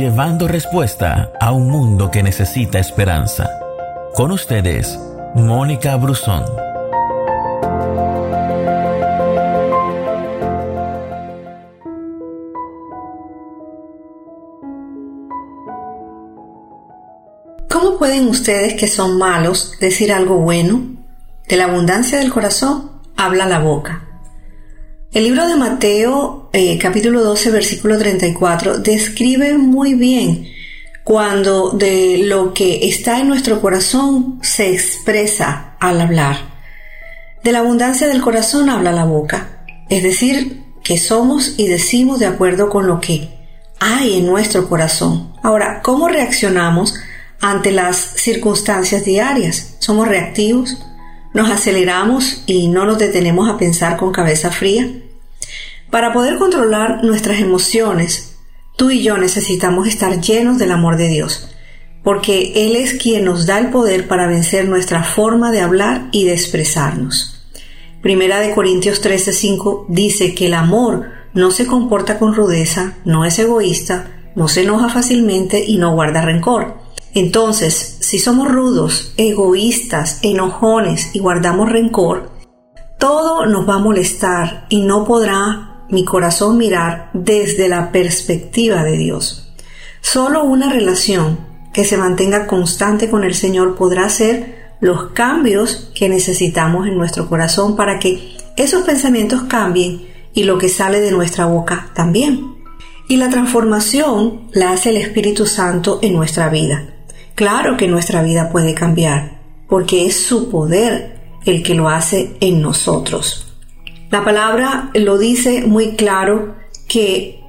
llevando respuesta a un mundo que necesita esperanza. Con ustedes, Mónica Brusón. ¿Cómo pueden ustedes que son malos decir algo bueno? De la abundancia del corazón habla la boca. El libro de Mateo, eh, capítulo 12, versículo 34, describe muy bien cuando de lo que está en nuestro corazón se expresa al hablar. De la abundancia del corazón habla la boca, es decir, que somos y decimos de acuerdo con lo que hay en nuestro corazón. Ahora, ¿cómo reaccionamos ante las circunstancias diarias? ¿Somos reactivos? Nos aceleramos y no nos detenemos a pensar con cabeza fría. Para poder controlar nuestras emociones, tú y yo necesitamos estar llenos del amor de Dios, porque Él es quien nos da el poder para vencer nuestra forma de hablar y de expresarnos. Primera de Corintios 13:5 dice que el amor no se comporta con rudeza, no es egoísta, no se enoja fácilmente y no guarda rencor. Entonces, si somos rudos, egoístas, enojones y guardamos rencor, todo nos va a molestar y no podrá mi corazón mirar desde la perspectiva de Dios. Solo una relación que se mantenga constante con el Señor podrá hacer los cambios que necesitamos en nuestro corazón para que esos pensamientos cambien y lo que sale de nuestra boca también. Y la transformación la hace el Espíritu Santo en nuestra vida. Claro que nuestra vida puede cambiar, porque es su poder el que lo hace en nosotros. La palabra lo dice muy claro que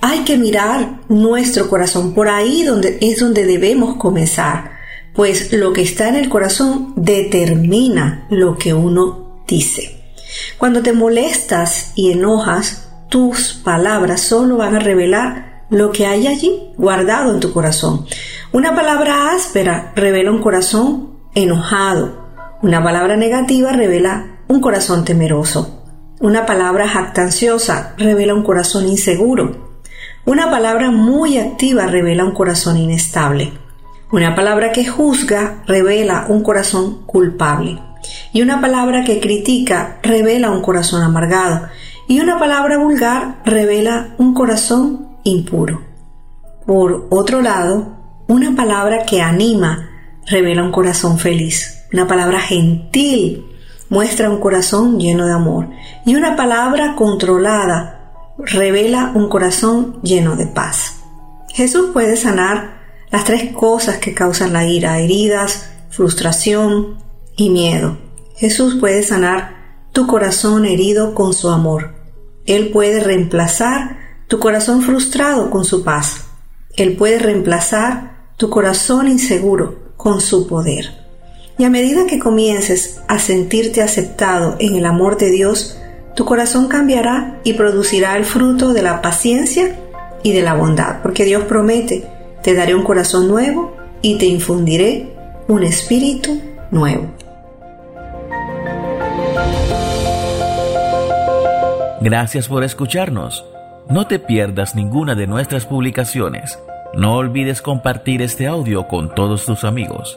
hay que mirar nuestro corazón, por ahí donde es donde debemos comenzar, pues lo que está en el corazón determina lo que uno dice. Cuando te molestas y enojas, tus palabras solo van a revelar lo que hay allí guardado en tu corazón. Una palabra áspera revela un corazón enojado. Una palabra negativa revela un corazón temeroso. Una palabra jactanciosa revela un corazón inseguro. Una palabra muy activa revela un corazón inestable. Una palabra que juzga revela un corazón culpable. Y una palabra que critica revela un corazón amargado. Y una palabra vulgar revela un corazón impuro. Por otro lado, una palabra que anima revela un corazón feliz. Una palabra gentil muestra un corazón lleno de amor. Y una palabra controlada revela un corazón lleno de paz. Jesús puede sanar las tres cosas que causan la ira, heridas, frustración y miedo. Jesús puede sanar tu corazón herido con su amor. Él puede reemplazar tu corazón frustrado con su paz. Él puede reemplazar tu corazón inseguro con su poder. Y a medida que comiences a sentirte aceptado en el amor de Dios, tu corazón cambiará y producirá el fruto de la paciencia y de la bondad, porque Dios promete, te daré un corazón nuevo y te infundiré un espíritu nuevo. Gracias por escucharnos. No te pierdas ninguna de nuestras publicaciones. No olvides compartir este audio con todos tus amigos.